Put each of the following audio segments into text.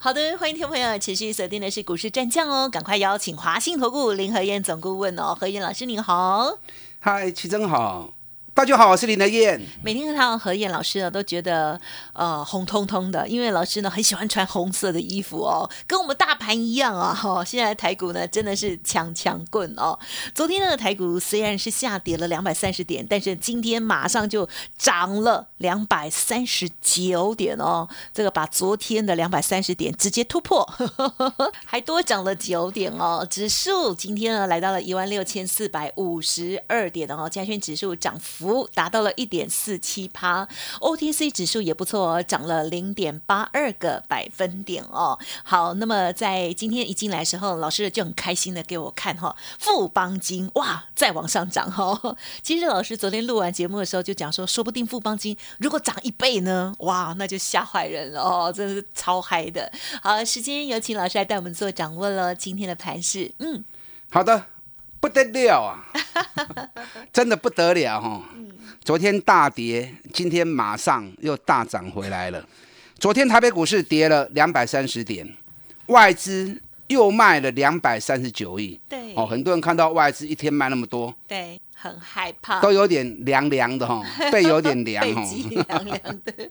好的，欢迎听众朋友持续锁定的是股市战将哦，赶快邀请华信投顾林和燕总顾问哦，何燕老师您好，嗨，齐真好。大家好，我是林德燕。每天看到何燕老师呢，都觉得呃红彤彤的，因为老师呢很喜欢穿红色的衣服哦，跟我们大盘一样啊。哈，现在台股呢真的是强强棍哦。昨天呢台股虽然是下跌了两百三十点，但是今天马上就涨了两百三十九点哦，这个把昨天的两百三十点直接突破，还多涨了九点哦。指数今天呢来到了一万六千四百五十二点哦，加权指数涨幅。达到了一点四七趴，OTC 指数也不错哦，涨了零点八二个百分点哦。好，那么在今天一进来的时候，老师就很开心的给我看哈，富邦金哇再往上涨哈。其实老师昨天录完节目的时候就讲说，说不定富邦金如果涨一倍呢，哇那就吓坏人了哦，真的是超嗨的。好，时间有请老师来带我们做掌握了今天的盘势。嗯，好的。不得了啊！真的不得了哈！昨天大跌，今天马上又大涨回来了。昨天台北股市跌了两百三十点，外资又卖了两百三十九亿。对哦，很多人看到外资一天卖那么多，对，很害怕，都有点凉凉的哈，背有点凉哈，凉凉的。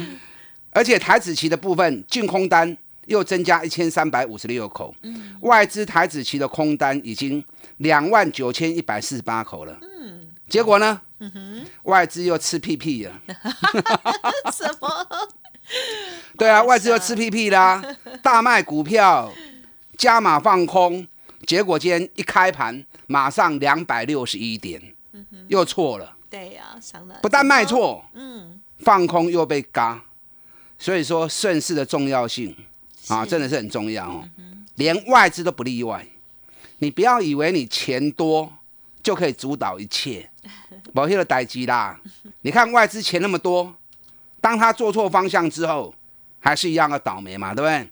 而且台子期的部分净空单又增加一千三百五十六口，外资台子期的空单已经。两万九千一百四十八口了，嗯，结果呢？嗯哼，外资又吃屁屁了。什么？对啊，外资又吃屁屁啦，大卖股票，加码放空，结果今天一开盘马上两百六十一点，又错了。对呀，不但卖错，嗯，放空又被嘎，所以说顺势的重要性啊，真的是很重要哦，连外资都不例外。你不要以为你钱多就可以主导一切，某些的代机啦。你看外资钱那么多，当他做错方向之后，还是一样的倒霉嘛，对不对？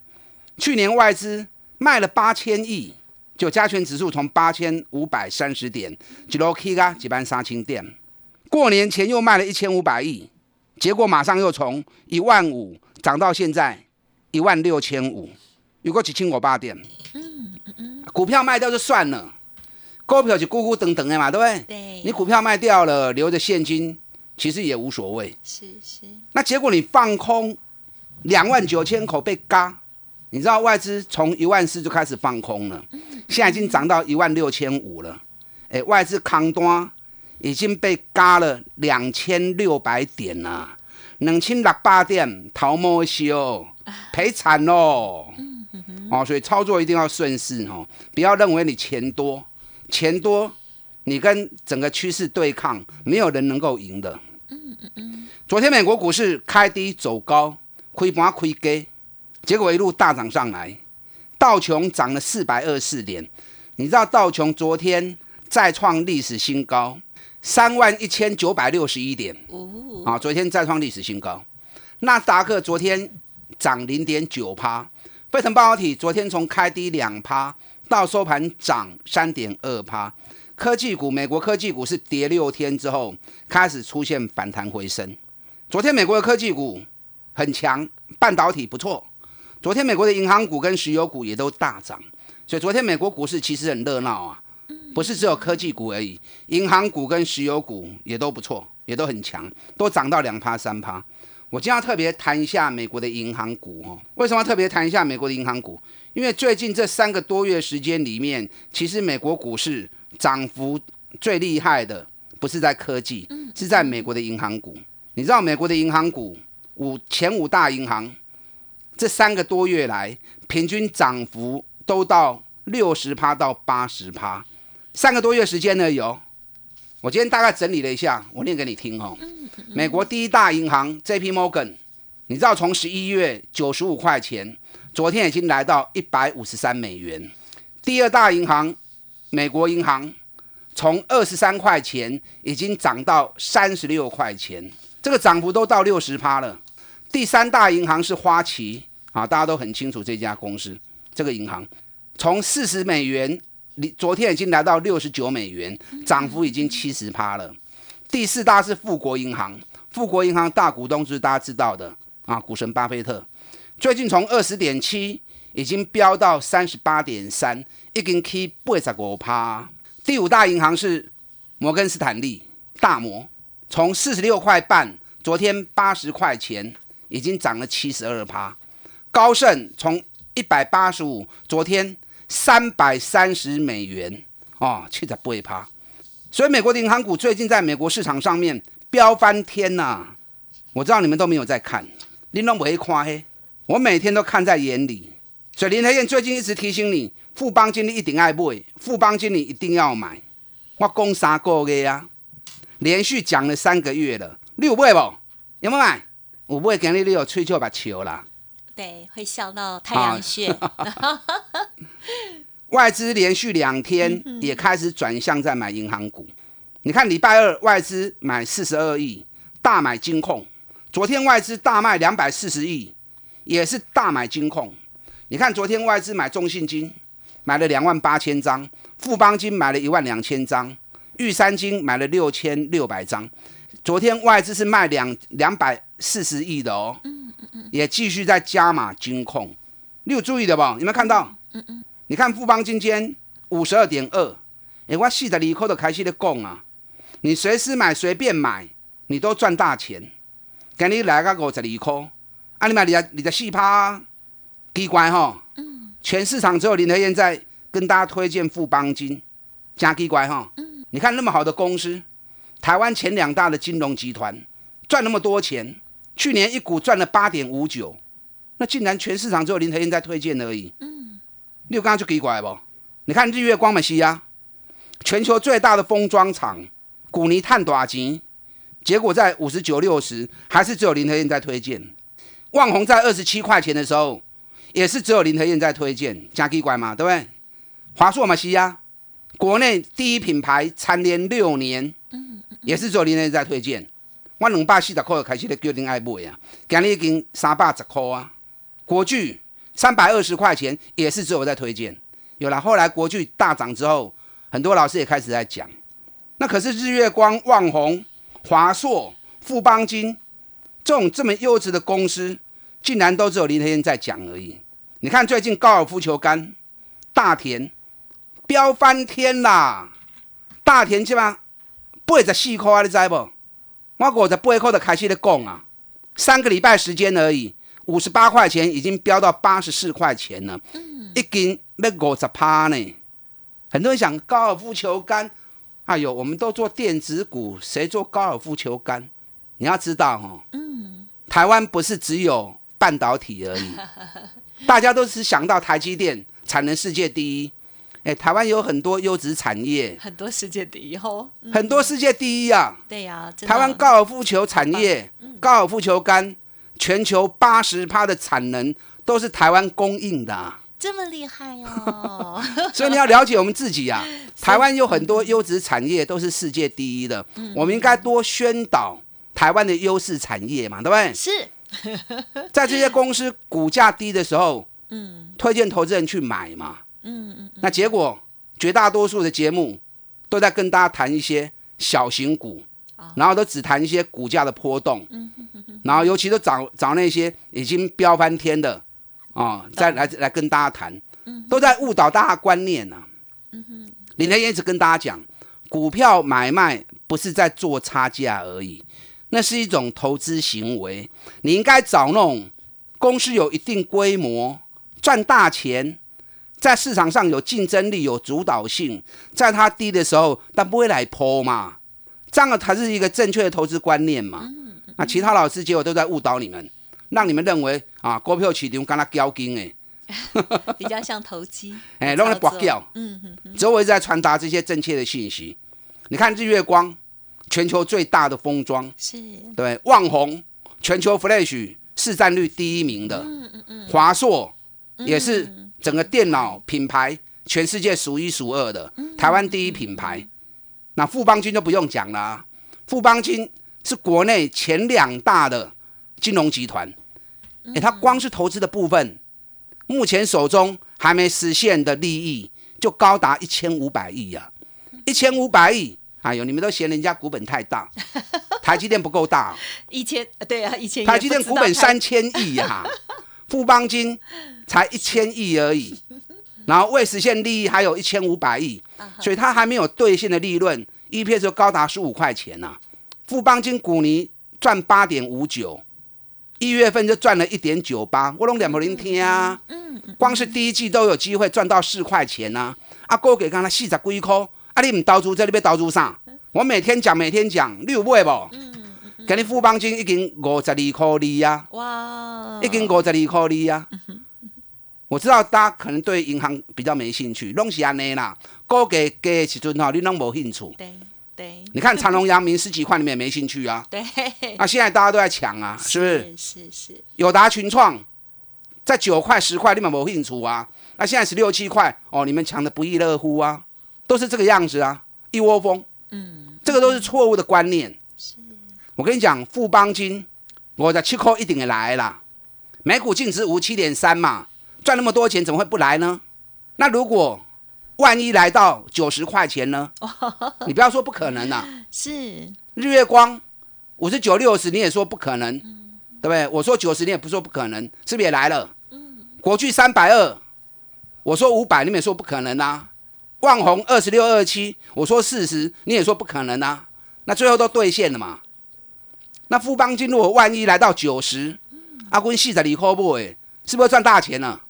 去年外资卖了八千亿，就加权指数从八千五百三十点，几落 K 啊，几班杀青店。过年前又卖了一千五百亿，结果马上又从一万五涨到现在一万六千五，有个几千五百点。股票卖掉就算了，股票就咕咕等等的嘛，对不对？对。你股票卖掉了，留着现金，其实也无所谓。是是。那结果你放空两万九千口被嘎，你知道外资从一万四就开始放空了，现在已经涨到一万六千五了。哎，外资扛单已经被嘎了两千六百点了，两千六百点逃莫修，赔惨喽。哦，所以操作一定要顺势哦，不要认为你钱多，钱多，你跟整个趋势对抗，没有人能够赢的。嗯嗯嗯。昨天美国股市开低走高，亏盘亏低，结果一路大涨上来，道琼涨了四百二十四点。你知道道琼昨天再创历史新高，三万一千九百六十一点。哦。啊，昨天再创历史新高。纳斯达克昨天涨零点九趴。费城半导体昨天从开低两趴到收盘涨三点二趴，科技股美国科技股是跌六天之后开始出现反弹回升。昨天美国的科技股很强，半导体不错。昨天美国的银行股跟石油股也都大涨，所以昨天美国股市其实很热闹啊，不是只有科技股而已，银行股跟石油股也都不错，也都很强，都涨到两趴三趴。我今天要特别谈一下美国的银行股哦。为什么要特别谈一下美国的银行股？因为最近这三个多月时间里面，其实美国股市涨幅最厉害的不是在科技，是在美国的银行股。你知道美国的银行股五前五大银行这三个多月来平均涨幅都到六十趴到八十趴，三个多月时间呢有。我今天大概整理了一下，我念给你听哦。美国第一大银行 J.P. Morgan，你知道从十一月九十五块钱，昨天已经来到一百五十三美元。第二大银行美国银行，从二十三块钱已经涨到三十六块钱，这个涨幅都到六十趴了。第三大银行是花旗啊，大家都很清楚这家公司，这个银行从四十美元，你昨天已经来到六十九美元，涨幅已经七十趴了。第四大是富国银行，富国银行大股东就是大家知道的啊，股神巴菲特，最近从二十点七已经飙到三十八点三，已经去八十五趴。第五大银行是摩根斯坦利，大摩从四十六块半，昨天八十块钱，已经涨了七十二趴。高盛从一百八十五，昨天三百三十美元，哦，七十八趴。所以美国的银行股最近在美国市场上面飙翻天呐！我知道你们都没有在看，林龙不会夸黑，我每天都看在眼里。所以林台燕最近一直提醒你。富邦经理一定爱买，富邦经理一定要买。我讲三个月啊，连续讲了三个月了。你有买不？有没有买？我买，今日你有吹就把球啦。对，会笑到太阳穴。外资连续两天也开始转向在买银行股。你看礼拜二外资买四十二亿，大买金控。昨天外资大卖两百四十亿，也是大买金控。你看昨天外资买中信金。买了两万八千张，富邦金买了一万两千张，玉山金买了六千六百张。昨天外资是卖两两百四十亿的哦，也继续在加码金控。你有注意的不？有没有看到？嗯嗯，你看富邦今天五十二点二，哎，我细的里扣的开始的供啊，你随时买随便买，你都赚大钱。给你来个五十二块，啊，你买你你的细趴，奇怪哈。全市场只有林德燕在跟大家推荐富邦金，加奇怪哈。嗯，你看那么好的公司，台湾前两大的金融集团赚那么多钱，去年一股赚了八点五九，那竟然全市场只有林德燕在推荐而已。嗯，你有刚刚就奇怪不？你看日月光美西亚，全球最大的封装厂，古尼碳短金，结果在五十九六十，还是只有林德燕在推荐。旺宏在二十七块钱的时候。也是只有林和燕在推荐，加奇怪嘛，对不对？华硕嘛，西亚，国内第一品牌，蝉联六年，嗯也是只有林和燕在推荐。我两百四十块开始咧决定爱买啊，今日已经三百十块啊。国巨三百二十块钱，也是只有在推荐。有了，后来国巨大涨之后，很多老师也开始在讲。那可是日月光、旺宏、华硕、富邦金这种这么优质的公司，竟然都只有林和燕在讲而已。你看最近高尔夫球杆大田飙翻天啦！大田基本上八十四块，你知不？我五十八块就开始在讲啊，三个礼拜时间而已，五十八块钱已经飙到八十四块钱了，一斤要五十趴呢。很多人想高尔夫球杆，哎呦，我们都做电子股，谁做高尔夫球杆？你要知道哦，嗯，台湾不是只有半导体而已。大家都是想到台积电产能世界第一，哎，台湾有很多优质产业，很多世界第一哦，很多世界第一啊。对呀，台湾高尔夫球产业，高尔夫球杆，全球八十趴的产能都是台湾供应的，这么厉害哦。所以你要了解我们自己呀，台湾有很多优质产业都是世界第一的，我们应该多宣导台湾的优势产业嘛，对不对？是。在这些公司股价低的时候，嗯，推荐投资人去买嘛，嗯嗯，那结果绝大多数的节目都在跟大家谈一些小型股，然后都只谈一些股价的波动，嗯然后尤其都找找那些已经飙翻天的啊，再来来跟大家谈，都在误导大家观念呐，嗯哼，林天一直跟大家讲，股票买卖不是在做差价而已。那是一种投资行为，你应该找那种公司有一定规模、赚大钱，在市场上有竞争力、有主导性，在它低的时候，它不会来抛嘛，这样才是一个正确的投资观念嘛。那其他老师结果都在误导你们，让你们认为啊，股票市场跟他交金诶，比较像投机，哎，弄来博掉。嗯嗯，只有我一直在传达这些正确的信息。你看日月光。全球最大的封装。是。对旺宏，全球 Flash 市占率第一名的，嗯嗯嗯，华硕也是整个电脑品牌全世界数一数二的，台湾第一品牌，那富邦金就不用讲了啊，富邦金是国内前两大的金融集团，哎，它光是投资的部分，目前手中还没实现的利益就高达一千五百亿呀，一千五百亿，哎呦，你们都嫌人家股本太大，台积电不够大，一千对啊，一千台积电股本三千亿呀，富邦金才一千亿而已。然后未实现利益还有一千五百亿，所以它还没有兑现的利润，EPS 就高达十五块钱呐。富邦金股尼赚八点五九，一月份就赚了一点九八，我拢两不零听啊。嗯光是第一季都有机会赚到四块钱呐。啊，哥给刚才四十几块，啊，你唔投资这里边投资啥？我每天讲，每天讲，你有买不？给你富邦金已经五十二块二呀，哇，已经五十二块二呀。我知道大家可能对银行比较没兴趣，拢是安尼啦。高给给时阵哈，你拢无兴趣。对对。你看长隆、阳明十几块，你们也没兴趣啊。对。那现在大家都在抢啊，是不是？是是。友达群创在九块、十块，你们无兴趣啊。那现在十六七块，哦，你们抢的不亦乐乎啊，都是这个样子啊，一窝蜂。嗯。这个都是错误的观念。是。我跟你讲，富邦金，我的七块一定也来啦。每股净值五七点三嘛。赚那么多钱怎么会不来呢？那如果万一来到九十块钱呢？你不要说不可能呐。是日月光五十九六十，你也说不可能，对不对？我说九十，你也不说不可能，是不是也来了？嗯。国巨三百二，我说五百，你们也说不可能啊。万宏二十六二七，我说四十，你也说不可能啊。那最后都兑现了嘛？那富邦金如果万一来到九十，阿坤细仔你可不？哎，是不是赚大钱了？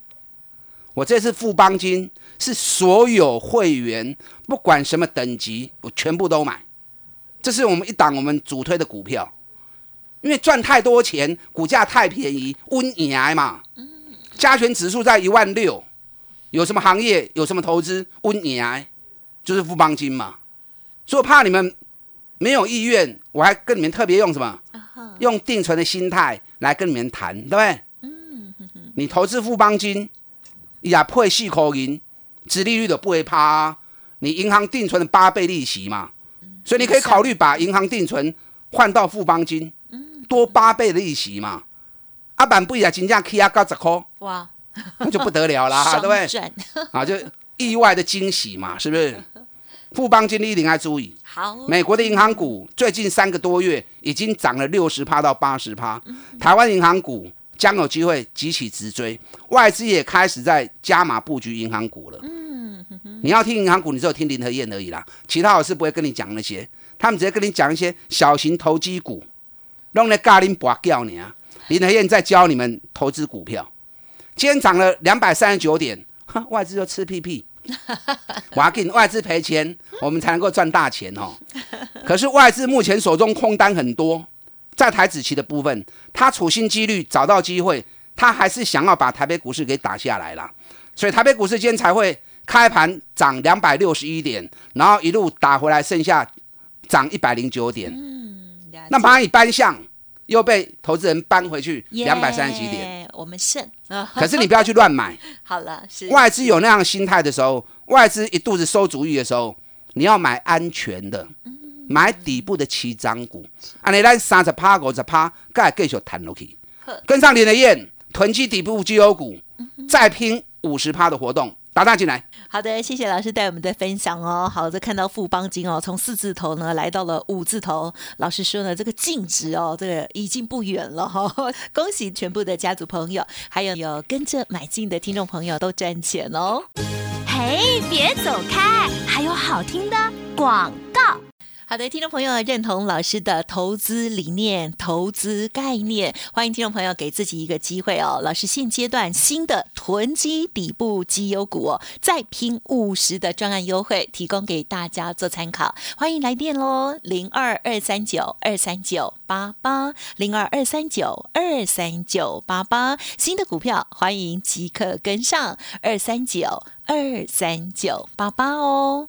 我这次富邦金是所有会员，不管什么等级，我全部都买。这是我们一档我们主推的股票，因为赚太多钱，股价太便宜，温赢嘛。加权指数在一万六，有什么行业，有什么投资，温赢就是富邦金嘛。所以怕你们没有意愿，我还跟你们特别用什么？用定存的心态来跟你们谈，对不对？你投资富邦金。也配四块银，殖利率的不会怕。你银行定存的八倍利息嘛，所以你可以考虑把银行定存换到富邦金，多八倍的利息嘛。阿板不也金价 K 啊高十块，哇，那就不得了啦，对不对？啊，就意外的惊喜嘛，是不是？富邦金一定要注意。好，美国的银行股最近三个多月已经涨了六十趴到八十趴，台湾银行股。将有机会集起直追，外资也开始在加码布局银行股了。嗯，你要听银行股，你只有听林和燕而已啦，其他老师不会跟你讲那些，他们直接跟你讲一些小型投机股，弄来咖喱拔掉你啊。林和燕在教你们投资股票，今天涨了两百三十九点，外资就吃屁屁，我要给外资赔钱，我们才能够赚大钱哦。可是外资目前手中空单很多。在台子期的部分，他处心积虑找到机会，他还是想要把台北股市给打下来了，所以台北股市今天才会开盘涨两百六十一点，然后一路打回来，剩下涨一百零九点。嗯，那蚂蚁搬向又被投资人搬回去两百三十几点，我们胜。可是你不要去乱买。好了，是外资有那样心态的时候，外资一肚子馊主意的时候，你要买安全的。买底部的起涨股，安尼咱三十趴、五十趴，再继续谈落去。跟上林的燕，囤积底部绩优股，再拼五十趴的活动，打大进来。好的，谢谢老师带我们的分享哦。好的，看到富邦金哦，从四字头呢来到了五字头。老师说呢，这个净值哦，这个已经不远了哈。恭喜全部的家族朋友，还有有跟着买进的听众朋友都赚钱哦。嘿，别走开，还有好听的广告。好的，听众朋友认同老师的投资理念、投资概念，欢迎听众朋友给自己一个机会哦。老师现阶段新的囤积底部绩优股，再拼五十的专案优惠，提供给大家做参考。欢迎来电喽，零二二三九二三九八八零二二三九二三九八八。新的股票欢迎即刻跟上二三九二三九八八哦。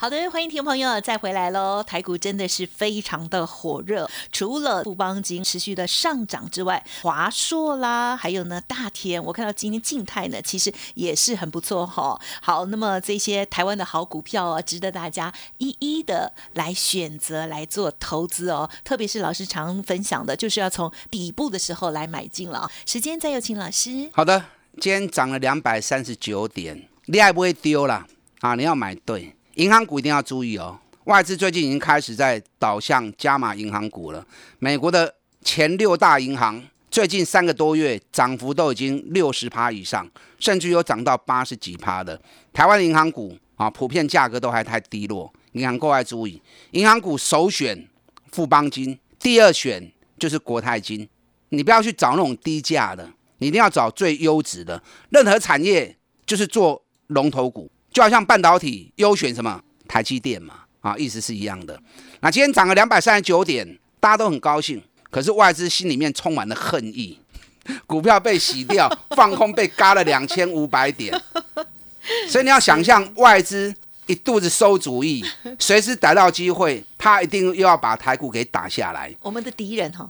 好的，欢迎听众朋友再回来喽！台股真的是非常的火热，除了富邦金持续的上涨之外，华硕啦，还有呢大田，我看到今天静态呢，其实也是很不错哈。好，那么这些台湾的好股票啊，值得大家一一的来选择来做投资哦。特别是老师常分享的，就是要从底部的时候来买进了。时间再有请老师。好的，今天涨了两百三十九点，你还不会丢了啊？你要买对。银行股一定要注意哦，外资最近已经开始在导向加码银行股了。美国的前六大银行最近三个多月涨幅都已经六十趴以上，甚至有涨到八十几趴的。台湾的银行股啊，普遍价格都还太低落，银行各位注意，银行股首选富邦金，第二选就是国泰金。你不要去找那种低价的，你一定要找最优质的。任何产业就是做龙头股。就好像半导体优选什么台积电嘛，啊，意思是一样的。那今天涨了两百三十九点，大家都很高兴，可是外资心里面充满了恨意，股票被洗掉，放空被嘎了两千五百点，所以你要想象外资一肚子馊主意，随时逮到机会，他一定又要把台股给打下来。我们的敌人哈，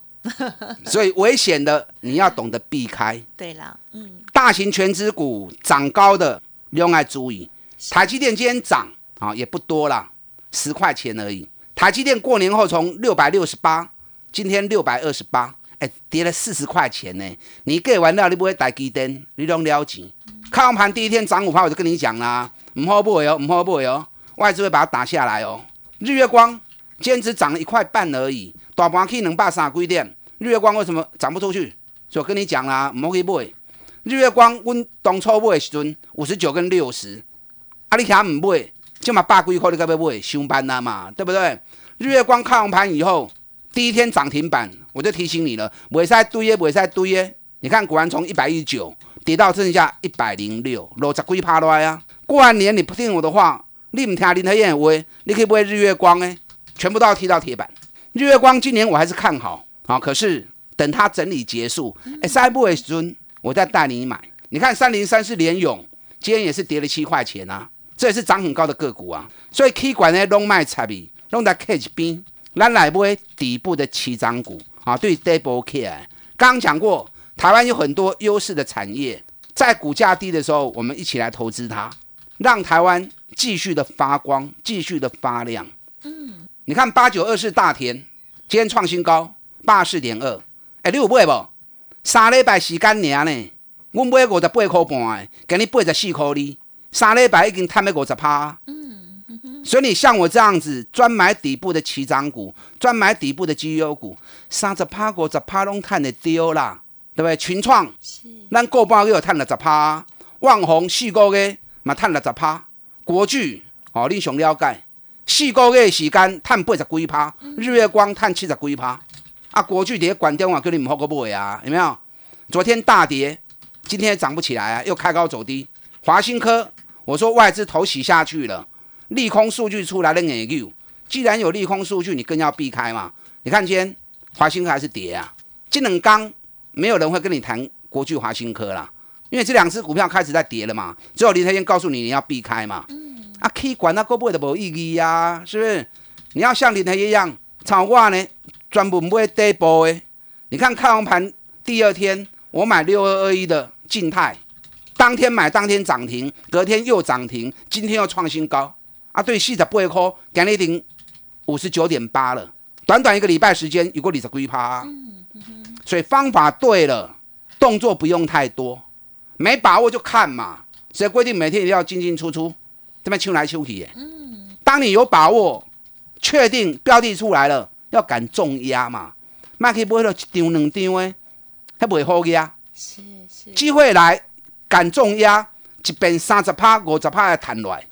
所以危险的你要懂得避开。对了，嗯，大型全资股涨高的，用爱注意。台积电今天涨啊，也不多啦，十块钱而已。台积电过年后从六百六十八，今天六百二十八，哎，跌了四十块钱呢。你给完了，你不会台积电，你拢了解。看盘第一天涨五块，我就跟你讲啦，唔好买哦，唔好买哦，外资会把它打下来哦。日月光今天只涨了一块半而已，大盘可以能霸三几点？日月光为什么涨不出去？就跟你讲啦，唔好去买。日月光，阮当初买的时阵五十九跟六十。啊！你遐唔买，就嘛百几块你该要买，上班啦嘛，对不对？日月光开完盘以后，第一天涨停板，我就提醒你了，袂使堆耶，袂使堆耶。你看，果然从一百一十九跌到剩下一百零六，落十几趴来啊！过完年你不听我的话，你唔听林德燕的话，你可以买日月光诶，全部都要踢到铁板。日月光今年我还是看好，好，可是等它整理结束，哎，下一步的时阵，我再带你买。你看三零三是联勇，今天也是跌了七块钱啊。这也是涨很高的个股啊，所以 K 管呢拢卖差比，拢在 K 边，咱来买底部的起涨股啊，对 double K。刚刚讲过，台湾有很多优势的产业，在股价低的时候，我们一起来投资它，让台湾继续的发光，继续的发亮。嗯，你看八九二四大田今天创新高八四点二，哎，你有买不？三礼拜时间尔呢，我买五十八块半，给你八十四块哩。三礼拜已经探了五十趴，嗯，所以你像我这样子专买底部的起涨股，专买底部的绩优股，三十趴五十趴拢探得丢啦，对不对？群创，咱过半个月探了十趴，旺宏四个月嘛探了十趴，国巨哦，你想了解，四个月时间探八十几趴，日月光探七十几趴，啊，国巨跌关电话叫你唔好个买啊，有没有？昨天大跌，今天涨不起来啊，又开高走低，华新科。我说外资投洗下去了，利空数据出来了你 U。既然有利空数据，你更要避开嘛。你看今天华兴科还是跌啊？金冷刚没有人会跟你谈国巨华兴科啦，因为这两只股票开始在跌了嘛。只有林台先告诉你你要避开嘛。嗯。啊，可以管它够不会的无意义呀，是不是？你要像林台一样炒话呢，专门买底部的。你看开完盘第二天，我买六二二一的静态。当天买，当天涨停，隔天又涨停，今天又创新高啊！对，四十八块，今日顶五十九点八了，短短一个礼拜时间，有过二十几趴。所以方法对了，动作不用太多，没把握就看嘛。所以规定每天一定要进进出出，这边秋来秋去。嗯，当你有把握，确定标的出来了，要敢重压嘛。卖可以买到一张两张诶，还不会好压。是是，机会来。敢重压，一边三十趴、五十趴的弹来，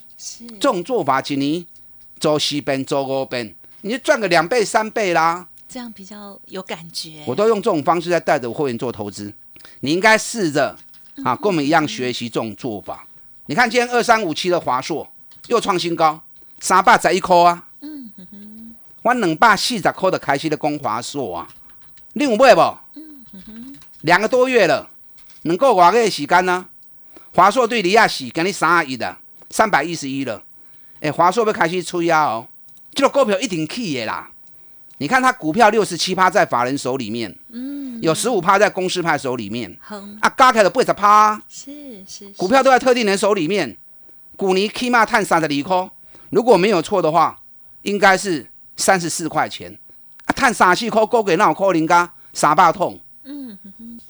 这种做法一年做四遍、做五遍，你就赚个两倍、三倍啦。这样比较有感觉。我都用这种方式在带着会员做投资，你应该试着啊，跟我们一样学习这种做法。你看今天二三五七的华硕又创新高，三百十一块啊。嗯哼哼，我两百四十块的开始的攻华硕啊，你有买不？嗯哼哼，两个多月了，能够外个时间呢？华硕对李亚喜给你三十一的，三百一十一了。哎，华硕要开始吹啊哦，这个股票一定起的啦。你看它股票六十七趴在法人手里面，嗯，有十五趴在公司派手里面，啊，加起来八十趴，是是，股票都在特定人手里面。股尼起码探三的利空，如果没有错的话，应该是三十四块钱，啊，探三四块，高给那可能噶三百痛，嗯哼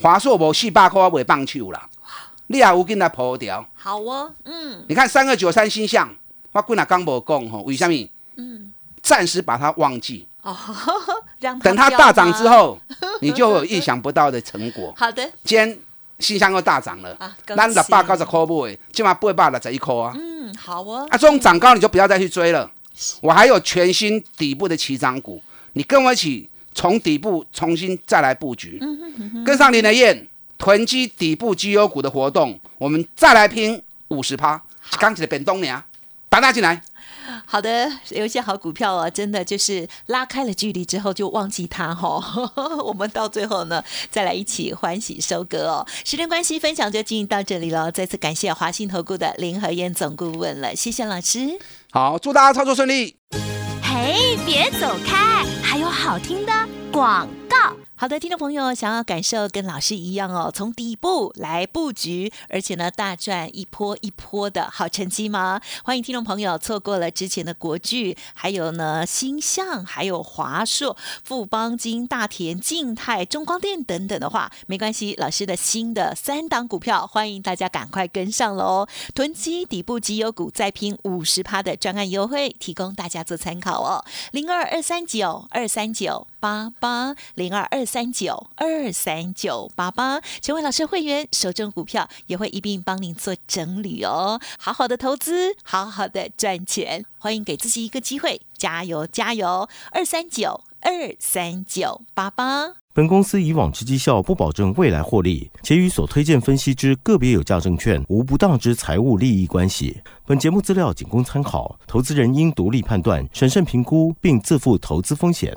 华硕无四百块我袂棒球啦，你也有跟他破掉，好哦，嗯，你看三二九三星象，我几日刚无讲吼，为什么？嗯，暂时把它忘记。哦，等它大涨之后，你就有意想不到的成果。好的，今天新香又大涨了啊！咱十八九十块买，起码八百六十一块啊。嗯，好哦。啊，这种涨高你就不要再去追了。我还有全新底部的起涨股，你跟我一起从底部重新再来布局。跟上林的燕囤积底部绩优股的活动，我们再来拼五十趴。刚起的本东娘，打打进来。好的，有一些好股票啊，真的就是拉开了距离之后就忘记它哈。我们到最后呢，再来一起欢喜收割哦。时间关系，分享就进行到这里了。再次感谢华信投顾的林和燕总顾问了，谢谢老师。好，祝大家操作顺利。嘿，别走开，还有好听的广告。好的，听众朋友，想要感受跟老师一样哦，从底部来布局，而且呢大赚一波一波的好成绩吗？欢迎听众朋友错过了之前的国巨，还有呢星象，还有华硕、富邦金、大田、静泰、中光电等等的话，没关系，老师的新的三档股票，欢迎大家赶快跟上喽！囤积底部绩优股，再拼五十趴的专案优惠，提供大家做参考哦。零二二三九二三九八八零二二。三九二三九八八，成为老师会员，手中股票也会一并帮您做整理哦。好好的投资，好好的赚钱，欢迎给自己一个机会，加油加油！二三九二三九八八。本公司以往之绩效不保证未来获利，且与所推荐分析之个别有价证券无不当之财务利益关系。本节目资料仅供参考，投资人应独立判断、审慎评估，并自负投资风险。